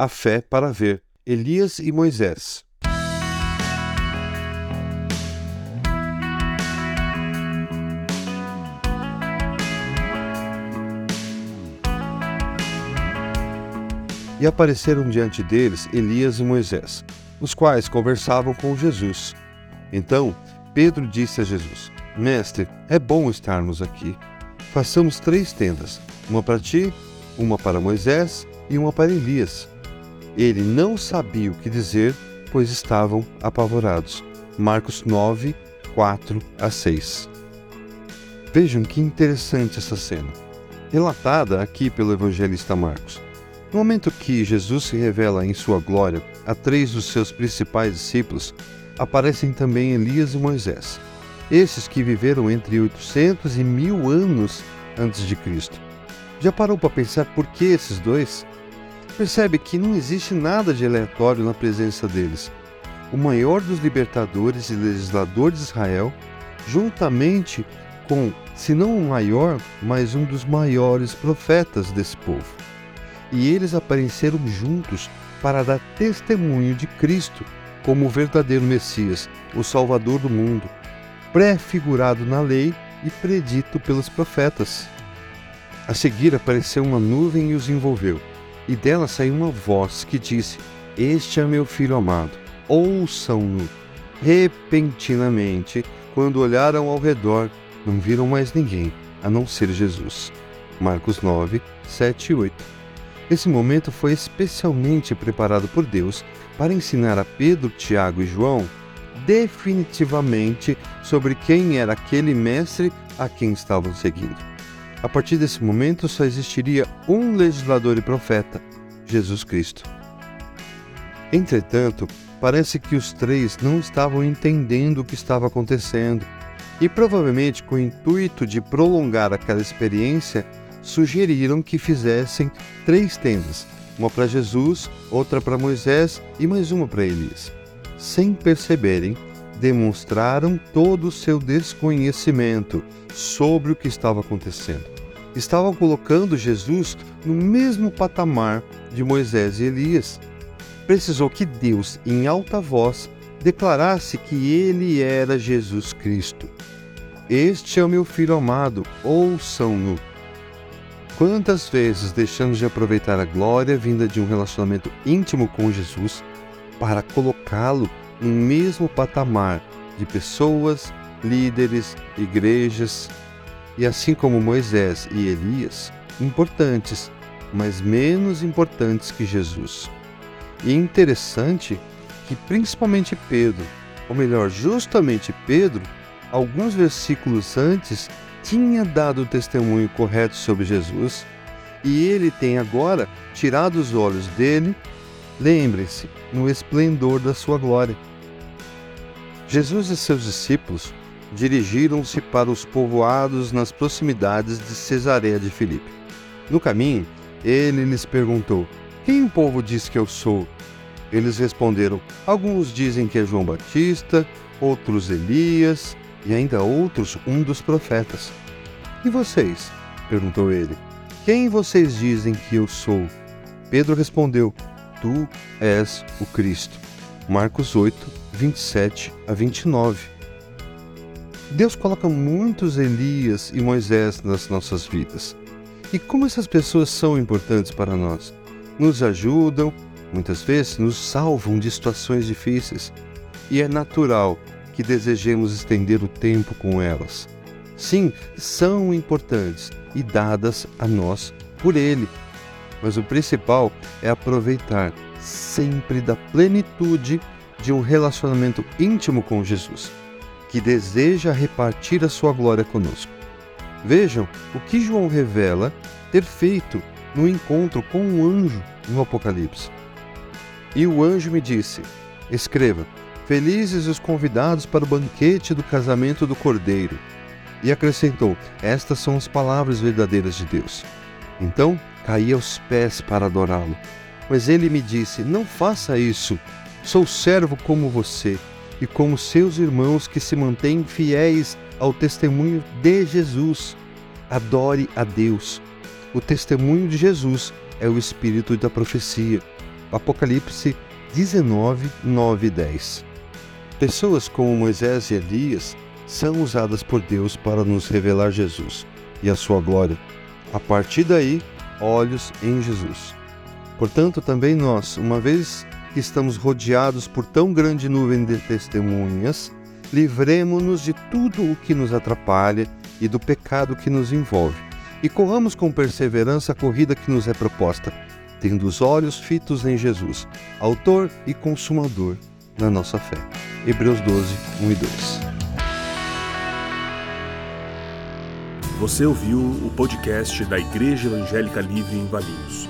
a fé para ver Elias e Moisés. E apareceram diante deles Elias e Moisés, os quais conversavam com Jesus. Então Pedro disse a Jesus: Mestre, é bom estarmos aqui. Façamos três tendas: uma para ti, uma para Moisés e uma para Elias. Ele não sabia o que dizer, pois estavam apavorados. Marcos 9, 4 a 6. Vejam que interessante essa cena, relatada aqui pelo evangelista Marcos. No momento que Jesus se revela em sua glória a três dos seus principais discípulos, aparecem também Elias e Moisés, esses que viveram entre 800 e mil anos antes de Cristo. Já parou para pensar por que esses dois? Percebe que não existe nada de aleatório na presença deles. O maior dos libertadores e legislador de Israel, juntamente com, se não o maior, mas um dos maiores profetas desse povo. E eles apareceram juntos para dar testemunho de Cristo como o verdadeiro Messias, o Salvador do mundo, pré-figurado na lei e predito pelos profetas. A seguir apareceu uma nuvem e os envolveu, e dela saiu uma voz que disse: Este é meu filho amado, ouçam-no. Repentinamente, quando olharam ao redor, não viram mais ninguém, a não ser Jesus. Marcos 9, 7 e 8. Esse momento foi especialmente preparado por Deus para ensinar a Pedro, Tiago e João definitivamente sobre quem era aquele mestre a quem estavam seguindo. A partir desse momento só existiria um legislador e profeta, Jesus Cristo. Entretanto, parece que os três não estavam entendendo o que estava acontecendo e provavelmente com o intuito de prolongar aquela experiência, sugeriram que fizessem três tendas, uma para Jesus, outra para Moisés e mais uma para Elias. Sem perceberem, demonstraram todo o seu desconhecimento sobre o que estava acontecendo. Estavam colocando Jesus no mesmo patamar de Moisés e Elias. Precisou que Deus, em alta voz, declarasse que ele era Jesus Cristo. Este é o meu filho amado, ouçam-no. Quantas vezes deixamos de aproveitar a glória vinda de um relacionamento íntimo com Jesus para colocá-lo no mesmo patamar de pessoas, líderes, igrejas e assim como Moisés e Elias, importantes, mas menos importantes que Jesus. E interessante que principalmente Pedro, ou melhor, justamente Pedro, alguns versículos antes tinha dado o testemunho correto sobre Jesus e ele tem agora tirado os olhos dele, lembre-se, no esplendor da sua glória. Jesus e seus discípulos dirigiram-se para os povoados nas proximidades de Cesareia de Filipe. No caminho, ele lhes perguntou: Quem o povo diz que eu sou? Eles responderam: Alguns dizem que é João Batista, outros Elias e ainda outros um dos profetas. E vocês? perguntou ele. Quem vocês dizem que eu sou? Pedro respondeu: Tu és o Cristo. Marcos 8, 27 a 29. Deus coloca muitos Elias e Moisés nas nossas vidas. E como essas pessoas são importantes para nós? Nos ajudam, muitas vezes nos salvam de situações difíceis. E é natural que desejemos estender o tempo com elas. Sim, são importantes e dadas a nós por Ele. Mas o principal é aproveitar sempre da plenitude de um relacionamento íntimo com Jesus, que deseja repartir a sua glória conosco. Vejam o que João revela ter feito no encontro com um anjo no Apocalipse. E o anjo me disse: Escreva, Felizes os convidados para o banquete do casamento do Cordeiro. E acrescentou: Estas são as palavras verdadeiras de Deus. Então caí aos pés para adorá-lo. Mas ele me disse: Não faça isso. Sou servo como você e como seus irmãos que se mantêm fiéis ao testemunho de Jesus. Adore a Deus. O testemunho de Jesus é o espírito da profecia. Apocalipse 19, 9 e 10. Pessoas como Moisés e Elias são usadas por Deus para nos revelar Jesus e a sua glória. A partir daí, olhos em Jesus. Portanto, também nós, uma vez que estamos rodeados por tão grande nuvem de testemunhas, livremo-nos de tudo o que nos atrapalha e do pecado que nos envolve, e corramos com perseverança a corrida que nos é proposta, tendo os olhos fitos em Jesus, autor e consumador da nossa fé. Hebreus 12, 1 e 2. Você ouviu o podcast da Igreja Evangélica Livre em Valinhos.